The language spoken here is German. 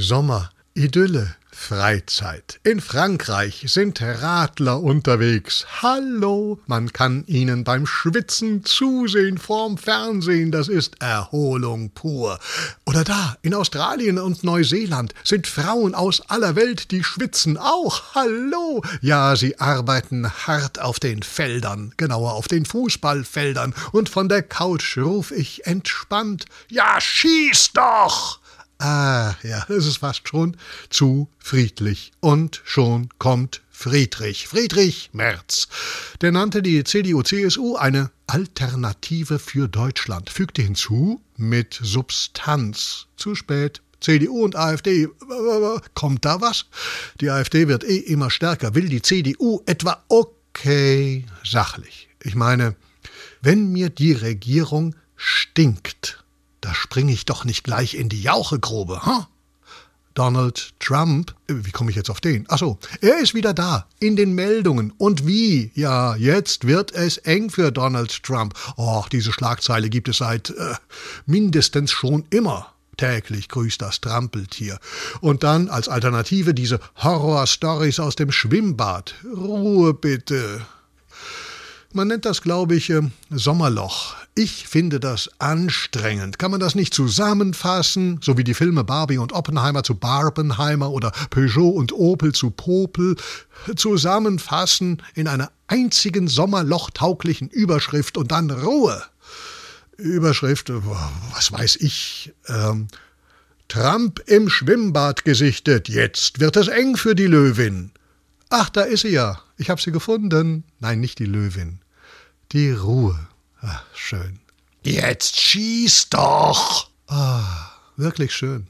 Sommer, Idylle, Freizeit. In Frankreich sind Radler unterwegs. Hallo, man kann ihnen beim Schwitzen zusehen vorm Fernsehen, das ist Erholung pur. Oder da, in Australien und Neuseeland sind Frauen aus aller Welt, die schwitzen auch. Hallo, ja, sie arbeiten hart auf den Feldern, genauer auf den Fußballfeldern, und von der Couch ruf ich entspannt: Ja, schieß doch! Ah, ja, es ist fast schon zu friedlich. Und schon kommt Friedrich, Friedrich Merz. Der nannte die CDU-CSU eine Alternative für Deutschland, fügte hinzu mit Substanz. Zu spät. CDU und AfD, kommt da was? Die AfD wird eh immer stärker. Will die CDU etwa okay sachlich? Ich meine, wenn mir die Regierung stinkt, da springe ich doch nicht gleich in die Jauchegrube, hm? Donald Trump, äh, wie komme ich jetzt auf den? Achso, er ist wieder da, in den Meldungen. Und wie? Ja, jetzt wird es eng für Donald Trump. Och, diese Schlagzeile gibt es seit äh, mindestens schon immer. Täglich grüßt das Trampeltier. Und dann als Alternative diese Horror-Stories aus dem Schwimmbad. Ruhe bitte. Man nennt das, glaube ich, äh, Sommerloch. Ich finde das anstrengend. Kann man das nicht zusammenfassen, so wie die Filme Barbie und Oppenheimer zu Barbenheimer oder Peugeot und Opel zu Popel, zusammenfassen in einer einzigen sommerlochtauglichen Überschrift und dann Ruhe? Überschrift, was weiß ich, ähm, Trump im Schwimmbad gesichtet, jetzt wird es eng für die Löwin. Ach, da ist sie ja. Ich habe sie gefunden. Nein, nicht die Löwin. Die Ruhe. Ach, schön. Jetzt schieß doch! Ah, wirklich schön.